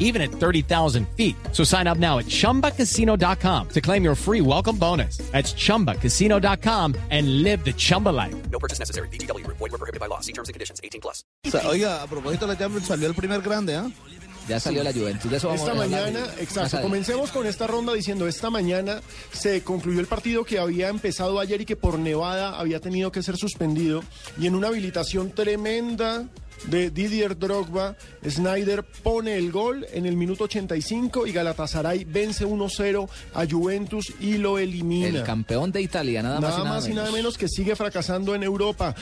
even at 30,000 feet. So sign up now at chumbacasino.com to claim your free welcome bonus. That's chumbacasino.com and live the Chumba life. No purchase necessary. BGW. Void were prohibited by law. See terms and conditions. 18 plus. Oiga, a propósito de la Champions, salió el primer grande, ¿ah? Ya salió la Juventus. De eso vamos Esta a hablar mañana, más exacto. Comencemos con esta ronda diciendo, esta mañana se concluyó el partido que había empezado ayer y que por Nevada había tenido que ser suspendido. Y en una habilitación tremenda de Didier Drogba, Snyder pone el gol en el minuto 85 y Galatasaray vence 1-0 a Juventus y lo elimina. El campeón de Italia, nada más Nada y nada más y nada menos que sigue fracasando en Europa.